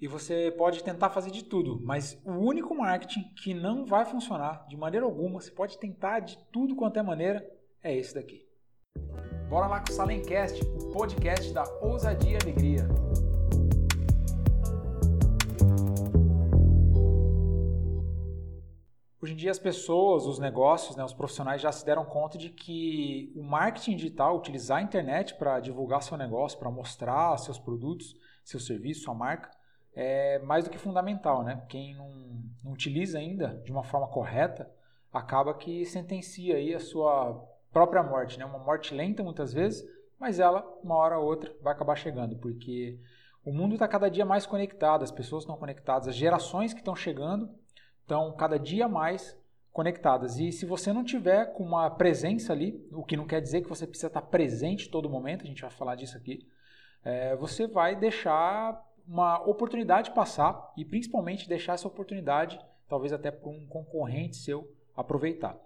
e você pode tentar fazer de tudo, mas o único marketing que não vai funcionar de maneira alguma, você pode tentar de tudo quanto é maneira, é esse daqui. Bora lá com o Salencast, o podcast da ousadia e alegria. Hoje em dia as pessoas, os negócios, né, os profissionais já se deram conta de que o marketing digital, utilizar a internet para divulgar seu negócio, para mostrar seus produtos, seu serviço, sua marca, é mais do que fundamental, né? Quem não, não utiliza ainda de uma forma correta acaba que sentencia aí a sua própria morte, né? Uma morte lenta muitas vezes, mas ela uma hora ou outra vai acabar chegando, porque o mundo está cada dia mais conectado, as pessoas estão conectadas, as gerações que estão chegando estão cada dia mais conectadas. E se você não tiver com uma presença ali, o que não quer dizer que você precisa estar presente todo momento, a gente vai falar disso aqui, é, você vai deixar uma oportunidade passar e principalmente deixar essa oportunidade, talvez até para um concorrente seu aproveitar.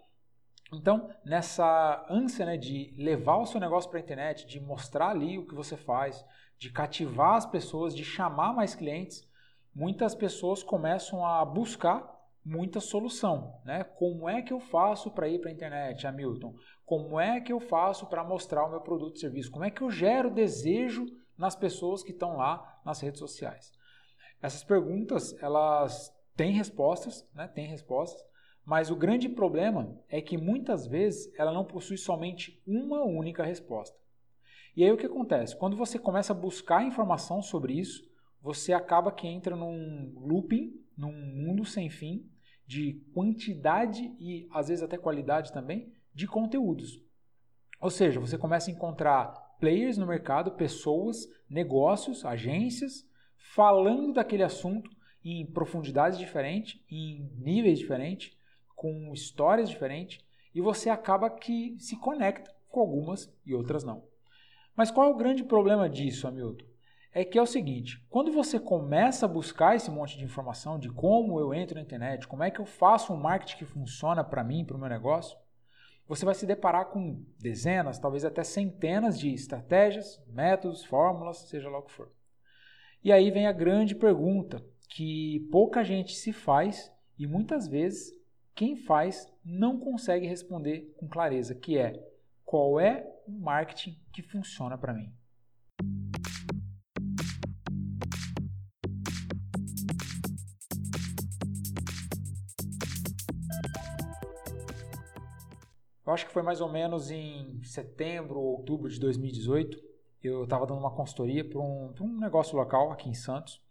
Então, nessa ânsia né, de levar o seu negócio para a internet, de mostrar ali o que você faz, de cativar as pessoas, de chamar mais clientes, muitas pessoas começam a buscar muita solução. Né? Como é que eu faço para ir para a internet, Hamilton? Como é que eu faço para mostrar o meu produto e serviço? Como é que eu gero desejo nas pessoas que estão lá nas redes sociais? Essas perguntas, elas têm respostas, né? Têm respostas, mas o grande problema é que muitas vezes ela não possui somente uma única resposta. E aí o que acontece? Quando você começa a buscar informação sobre isso, você acaba que entra num looping, num mundo sem fim de quantidade e às vezes até qualidade também de conteúdos. Ou seja, você começa a encontrar players no mercado, pessoas, negócios, agências, falando daquele assunto em profundidades diferentes, em níveis diferentes, com histórias diferentes, e você acaba que se conecta com algumas e outras não. Mas qual é o grande problema disso, Hamilton? É que é o seguinte, quando você começa a buscar esse monte de informação de como eu entro na internet, como é que eu faço um marketing que funciona para mim, para o meu negócio, você vai se deparar com dezenas, talvez até centenas de estratégias, métodos, fórmulas, seja lá o que for. E aí vem a grande pergunta que pouca gente se faz e muitas vezes quem faz não consegue responder com clareza, que é qual é o marketing que funciona para mim. Eu acho que foi mais ou menos em setembro ou outubro de 2018. Eu estava dando uma consultoria para um, um negócio local aqui em Santos.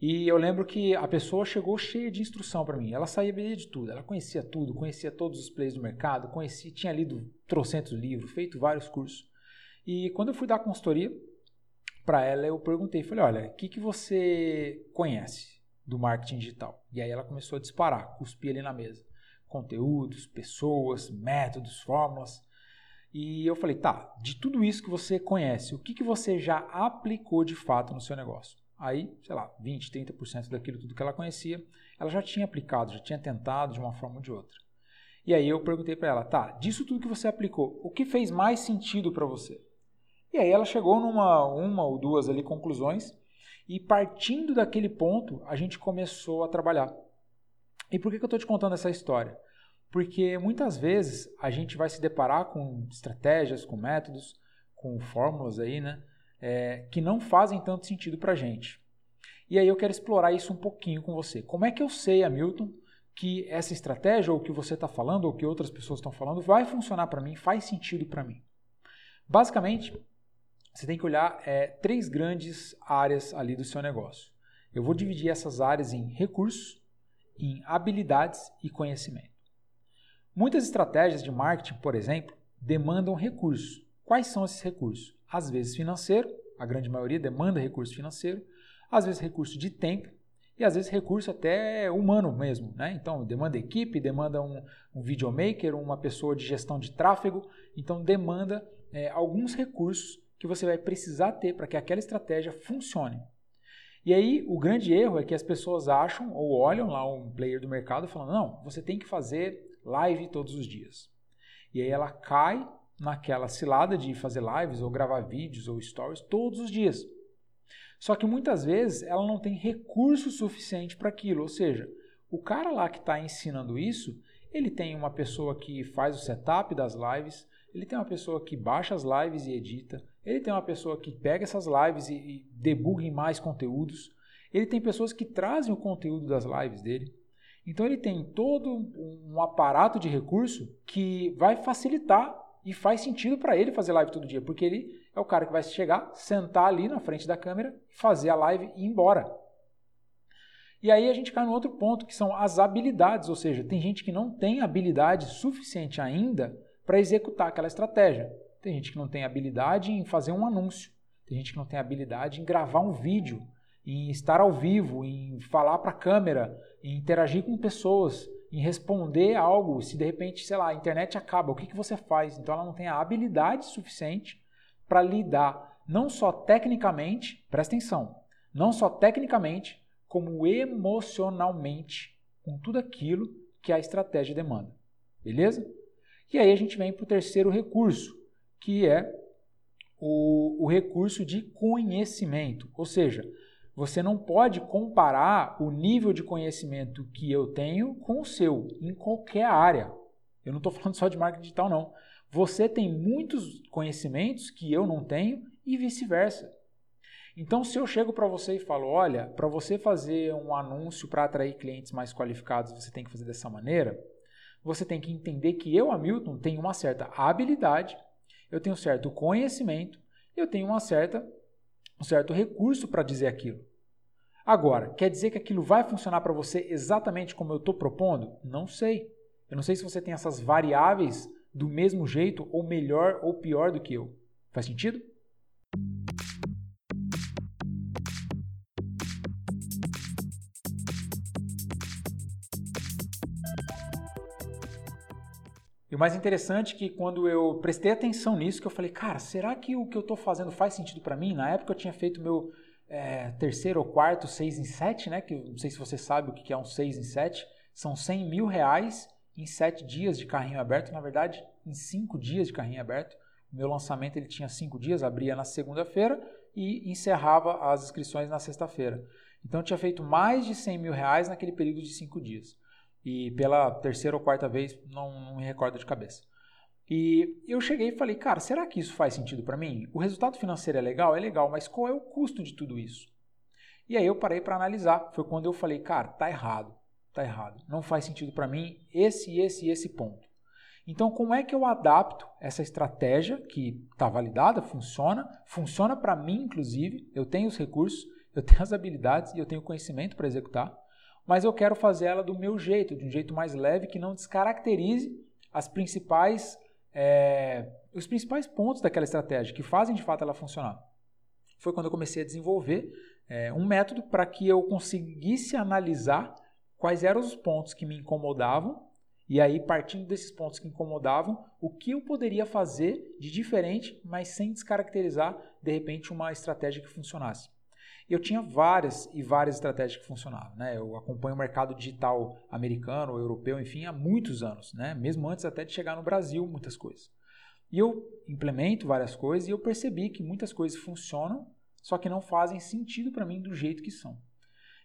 E eu lembro que a pessoa chegou cheia de instrução para mim. Ela sabia de tudo, ela conhecia tudo, conhecia todos os players do mercado, conhecia, tinha lido trocentos livros, feito vários cursos. E quando eu fui dar consultoria para ela, eu perguntei, falei, olha, o que, que você conhece do marketing digital? E aí ela começou a disparar, cuspir ali na mesa conteúdos, pessoas, métodos, fórmulas. E eu falei, tá, de tudo isso que você conhece, o que, que você já aplicou de fato no seu negócio? Aí, sei lá, 20, 30% daquilo tudo que ela conhecia, ela já tinha aplicado, já tinha tentado de uma forma ou de outra. E aí eu perguntei para ela, tá, disso tudo que você aplicou, o que fez mais sentido para você? E aí ela chegou numa uma ou duas ali conclusões e partindo daquele ponto a gente começou a trabalhar. E por que, eu estou te contando essa história? Porque muitas vezes a gente vai se deparar com estratégias, com métodos, com fórmulas aí, né? É, que não fazem tanto sentido para a gente. E aí eu quero explorar isso um pouquinho com você. Como é que eu sei, Hamilton, que essa estratégia, ou que você está falando, ou que outras pessoas estão falando, vai funcionar para mim, faz sentido para mim? Basicamente, você tem que olhar é, três grandes áreas ali do seu negócio. Eu vou dividir essas áreas em recursos, em habilidades e conhecimento. Muitas estratégias de marketing, por exemplo, demandam recursos. Quais são esses recursos? Às vezes financeiro, a grande maioria demanda recurso financeiro, às vezes recurso de tempo e às vezes recurso até humano mesmo. Né? Então, demanda equipe, demanda um, um videomaker, uma pessoa de gestão de tráfego, então demanda é, alguns recursos que você vai precisar ter para que aquela estratégia funcione. E aí o grande erro é que as pessoas acham ou olham lá um player do mercado falando: não, você tem que fazer live todos os dias. E aí ela cai naquela cilada de fazer lives ou gravar vídeos ou stories todos os dias. Só que muitas vezes ela não tem recurso suficiente para aquilo. Ou seja, o cara lá que está ensinando isso, ele tem uma pessoa que faz o setup das lives, ele tem uma pessoa que baixa as lives e edita, ele tem uma pessoa que pega essas lives e, e debuga em mais conteúdos, ele tem pessoas que trazem o conteúdo das lives dele. Então ele tem todo um aparato de recurso que vai facilitar e faz sentido para ele fazer live todo dia, porque ele é o cara que vai chegar, sentar ali na frente da câmera, fazer a live e ir embora. E aí a gente cai no outro ponto, que são as habilidades, ou seja, tem gente que não tem habilidade suficiente ainda para executar aquela estratégia. Tem gente que não tem habilidade em fazer um anúncio, tem gente que não tem habilidade em gravar um vídeo, em estar ao vivo, em falar para a câmera, em interagir com pessoas, em responder algo. Se de repente, sei lá, a internet acaba, o que, que você faz? Então ela não tem a habilidade suficiente para lidar não só tecnicamente, presta atenção, não só tecnicamente, como emocionalmente com tudo aquilo que a estratégia demanda. Beleza? E aí a gente vem para o terceiro recurso, que é o, o recurso de conhecimento. Ou seja, você não pode comparar o nível de conhecimento que eu tenho com o seu, em qualquer área. Eu não estou falando só de marketing digital, não. Você tem muitos conhecimentos que eu não tenho e vice-versa. Então, se eu chego para você e falo, olha, para você fazer um anúncio para atrair clientes mais qualificados, você tem que fazer dessa maneira, você tem que entender que eu, Hamilton, tenho uma certa habilidade, eu tenho um certo conhecimento, eu tenho uma certa um certo recurso para dizer aquilo. Agora, quer dizer que aquilo vai funcionar para você exatamente como eu estou propondo? Não sei. Eu não sei se você tem essas variáveis do mesmo jeito, ou melhor ou pior do que eu. Faz sentido? Mais interessante é que quando eu prestei atenção nisso, que eu falei, cara, será que o que eu estou fazendo faz sentido para mim? Na época eu tinha feito meu é, terceiro ou quarto 6 em 7, né? Que não sei se você sabe o que é um 6 em 7. São 100 mil reais em 7 dias de carrinho aberto. Na verdade, em 5 dias de carrinho aberto. Meu lançamento ele tinha 5 dias, abria na segunda-feira e encerrava as inscrições na sexta-feira. Então eu tinha feito mais de 100 mil reais naquele período de 5 dias. E pela terceira ou quarta vez, não, não me recordo de cabeça. E eu cheguei e falei, cara, será que isso faz sentido para mim? O resultado financeiro é legal? É legal, mas qual é o custo de tudo isso? E aí eu parei para analisar. Foi quando eu falei, cara, tá errado, tá errado. Não faz sentido para mim esse, esse e esse ponto. Então, como é que eu adapto essa estratégia que está validada, funciona, funciona para mim, inclusive, eu tenho os recursos, eu tenho as habilidades e eu tenho conhecimento para executar mas eu quero fazer ela do meu jeito, de um jeito mais leve, que não descaracterize as principais, é, os principais pontos daquela estratégia, que fazem de fato ela funcionar. Foi quando eu comecei a desenvolver é, um método para que eu conseguisse analisar quais eram os pontos que me incomodavam e aí, partindo desses pontos que incomodavam, o que eu poderia fazer de diferente, mas sem descaracterizar, de repente, uma estratégia que funcionasse eu tinha várias e várias estratégias que funcionavam. Né? Eu acompanho o mercado digital americano, europeu, enfim, há muitos anos, né? mesmo antes até de chegar no Brasil, muitas coisas. E eu implemento várias coisas e eu percebi que muitas coisas funcionam, só que não fazem sentido para mim do jeito que são.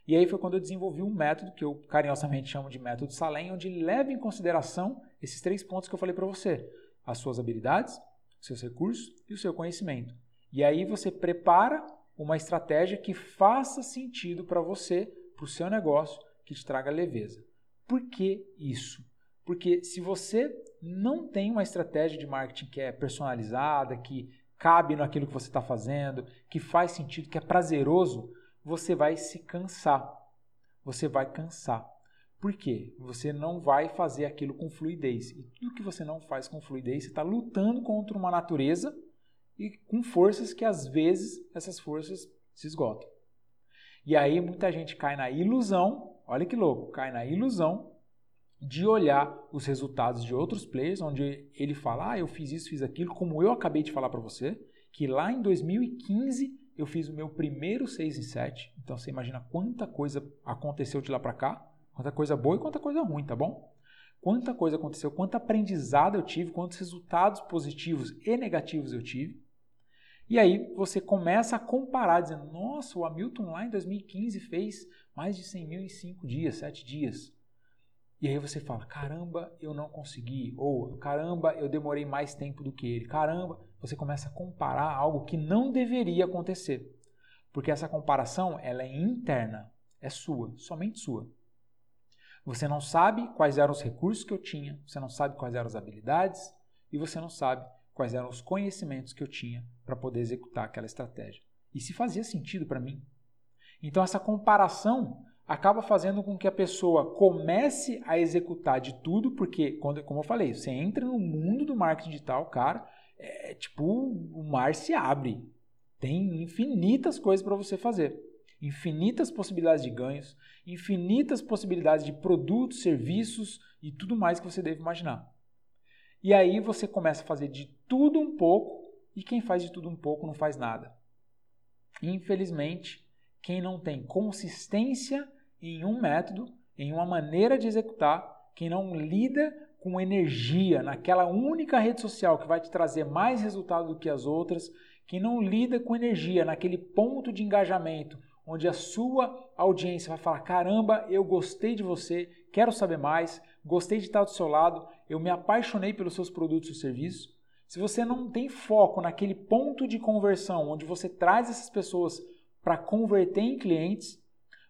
E aí foi quando eu desenvolvi um método que eu carinhosamente chamo de método Salem, onde leva em consideração esses três pontos que eu falei para você: as suas habilidades, seus recursos e o seu conhecimento. E aí você prepara uma estratégia que faça sentido para você, para o seu negócio, que te traga leveza. Por que isso? Porque se você não tem uma estratégia de marketing que é personalizada, que cabe naquilo que você está fazendo, que faz sentido, que é prazeroso, você vai se cansar. Você vai cansar. Por quê? Você não vai fazer aquilo com fluidez. E tudo que você não faz com fluidez, você está lutando contra uma natureza e com forças que às vezes essas forças se esgotam. E aí muita gente cai na ilusão, olha que louco, cai na ilusão de olhar os resultados de outros players, onde ele fala, ah, eu fiz isso, fiz aquilo, como eu acabei de falar para você, que lá em 2015 eu fiz o meu primeiro 6 em 7. Então você imagina quanta coisa aconteceu de lá para cá, quanta coisa boa e quanta coisa ruim, tá bom? Quanta coisa aconteceu, quanto aprendizado eu tive, quantos resultados positivos e negativos eu tive. E aí você começa a comparar, dizendo: nossa, o Hamilton lá em 2015 fez mais de 100 mil em 5 dias, 7 dias. E aí você fala: caramba, eu não consegui. Ou caramba, eu demorei mais tempo do que ele. Caramba, você começa a comparar algo que não deveria acontecer. Porque essa comparação ela é interna, é sua, somente sua. Você não sabe quais eram os recursos que eu tinha, você não sabe quais eram as habilidades e você não sabe quais eram os conhecimentos que eu tinha para poder executar aquela estratégia. E se fazia sentido para mim. Então essa comparação acaba fazendo com que a pessoa comece a executar de tudo, porque, quando, como eu falei, você entra no mundo do marketing digital, cara, é tipo o mar se abre. Tem infinitas coisas para você fazer, infinitas possibilidades de ganhos, infinitas possibilidades de produtos, serviços e tudo mais que você deve imaginar. E aí você começa a fazer de tudo um pouco, e quem faz de tudo um pouco não faz nada. Infelizmente, quem não tem consistência em um método, em uma maneira de executar, quem não lida com energia naquela única rede social que vai te trazer mais resultado do que as outras, quem não lida com energia naquele ponto de engajamento onde a sua audiência vai falar: caramba, eu gostei de você, quero saber mais, gostei de estar do seu lado, eu me apaixonei pelos seus produtos e serviços. Se você não tem foco naquele ponto de conversão onde você traz essas pessoas para converter em clientes,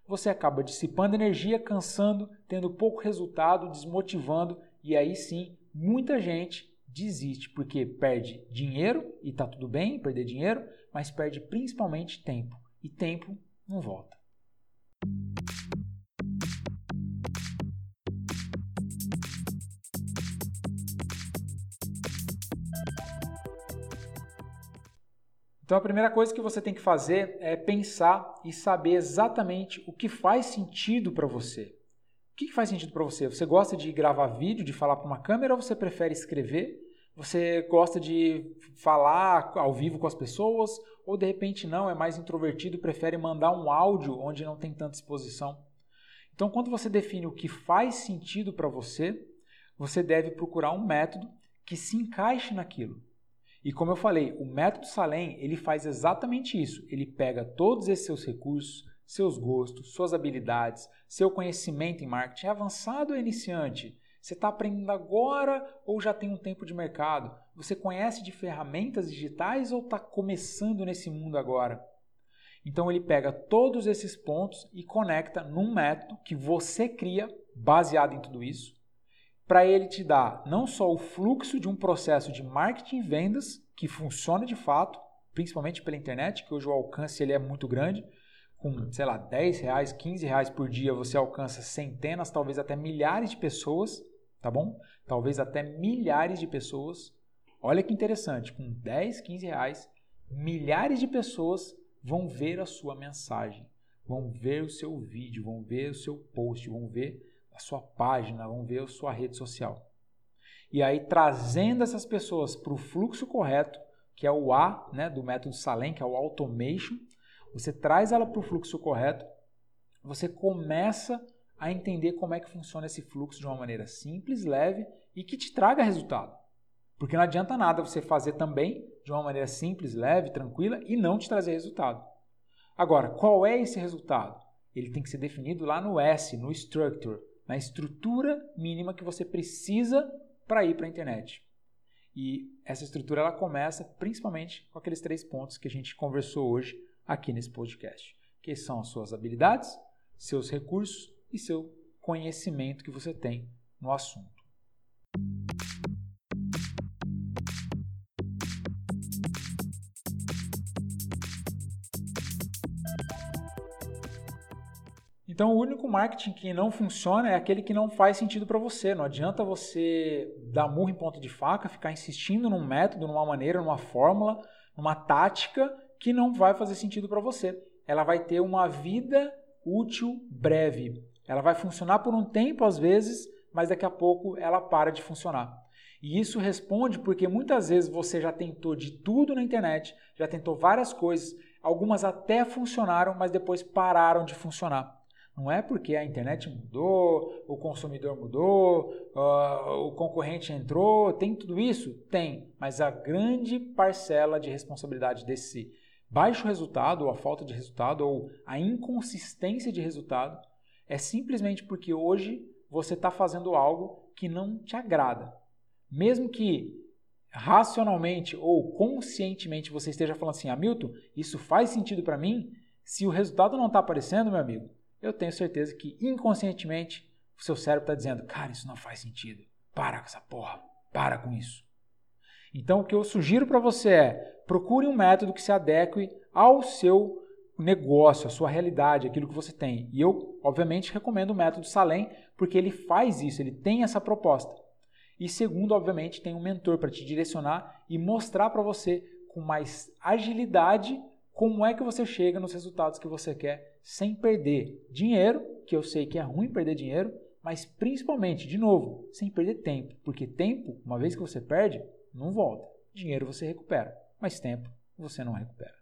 você acaba dissipando energia, cansando, tendo pouco resultado, desmotivando e aí sim muita gente desiste porque perde dinheiro e está tudo bem perder dinheiro, mas perde principalmente tempo e tempo não volta. Então a primeira coisa que você tem que fazer é pensar e saber exatamente o que faz sentido para você. O que faz sentido para você? Você gosta de gravar vídeo, de falar para uma câmera ou você prefere escrever? Você gosta de falar ao vivo com as pessoas ou de repente não, é mais introvertido, prefere mandar um áudio onde não tem tanta exposição? Então, quando você define o que faz sentido para você, você deve procurar um método que se encaixe naquilo. E como eu falei, o método Salem, ele faz exatamente isso. Ele pega todos esses seus recursos, seus gostos, suas habilidades, seu conhecimento em marketing, é avançado ou iniciante? Você está aprendendo agora ou já tem um tempo de mercado? Você conhece de ferramentas digitais ou está começando nesse mundo agora? Então ele pega todos esses pontos e conecta num método que você cria baseado em tudo isso para ele te dar não só o fluxo de um processo de marketing e vendas que funciona de fato, principalmente pela internet, que hoje o alcance ele é muito grande, com, sei lá, 10 reais, 15 reais por dia você alcança centenas, talvez até milhares de pessoas, tá bom? Talvez até milhares de pessoas. Olha que interessante, com 10, 15 reais, milhares de pessoas vão ver a sua mensagem, vão ver o seu vídeo, vão ver o seu post, vão ver a sua página, vão ver a sua rede social. E aí, trazendo essas pessoas para o fluxo correto, que é o A né, do método Salem, que é o automation, você traz ela para o fluxo correto, você começa a entender como é que funciona esse fluxo de uma maneira simples, leve e que te traga resultado. Porque não adianta nada você fazer também de uma maneira simples, leve, tranquila e não te trazer resultado. Agora, qual é esse resultado? Ele tem que ser definido lá no S, no structure, na estrutura mínima que você precisa para ir para a internet. E essa estrutura ela começa principalmente com aqueles três pontos que a gente conversou hoje aqui nesse podcast, que são as suas habilidades, seus recursos e seu conhecimento que você tem no assunto. Então, o único marketing que não funciona é aquele que não faz sentido para você. Não adianta você dar murro em ponta de faca, ficar insistindo num método, numa maneira, numa fórmula, numa tática que não vai fazer sentido para você. Ela vai ter uma vida útil breve. Ela vai funcionar por um tempo às vezes, mas daqui a pouco ela para de funcionar. E isso responde porque muitas vezes você já tentou de tudo na internet, já tentou várias coisas, algumas até funcionaram, mas depois pararam de funcionar. Não é porque a internet mudou, o consumidor mudou, uh, o concorrente entrou, tem tudo isso? Tem, mas a grande parcela de responsabilidade desse baixo resultado, ou a falta de resultado, ou a inconsistência de resultado, é simplesmente porque hoje você está fazendo algo que não te agrada. Mesmo que racionalmente ou conscientemente você esteja falando assim, Hamilton, isso faz sentido para mim, se o resultado não está aparecendo, meu amigo, eu tenho certeza que inconscientemente o seu cérebro está dizendo: cara, isso não faz sentido. Para com essa porra. Para com isso. Então, o que eu sugiro para você é procure um método que se adeque ao seu negócio, à sua realidade, aquilo que você tem. E eu, obviamente, recomendo o método Salem, porque ele faz isso, ele tem essa proposta. E segundo, obviamente, tem um mentor para te direcionar e mostrar para você com mais agilidade como é que você chega nos resultados que você quer sem perder dinheiro, que eu sei que é ruim perder dinheiro, mas principalmente, de novo, sem perder tempo, porque tempo, uma vez que você perde, não volta. Dinheiro você recupera, mas tempo você não recupera.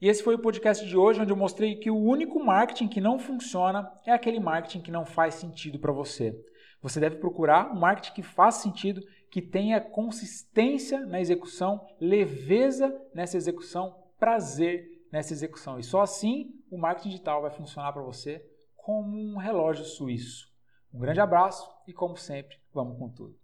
E esse foi o podcast de hoje, onde eu mostrei que o único marketing que não funciona é aquele marketing que não faz sentido para você. Você deve procurar um marketing que faça sentido, que tenha consistência na execução, leveza nessa execução, prazer nessa execução. E só assim o marketing digital vai funcionar para você como um relógio suíço. Um grande abraço e, como sempre, vamos com tudo.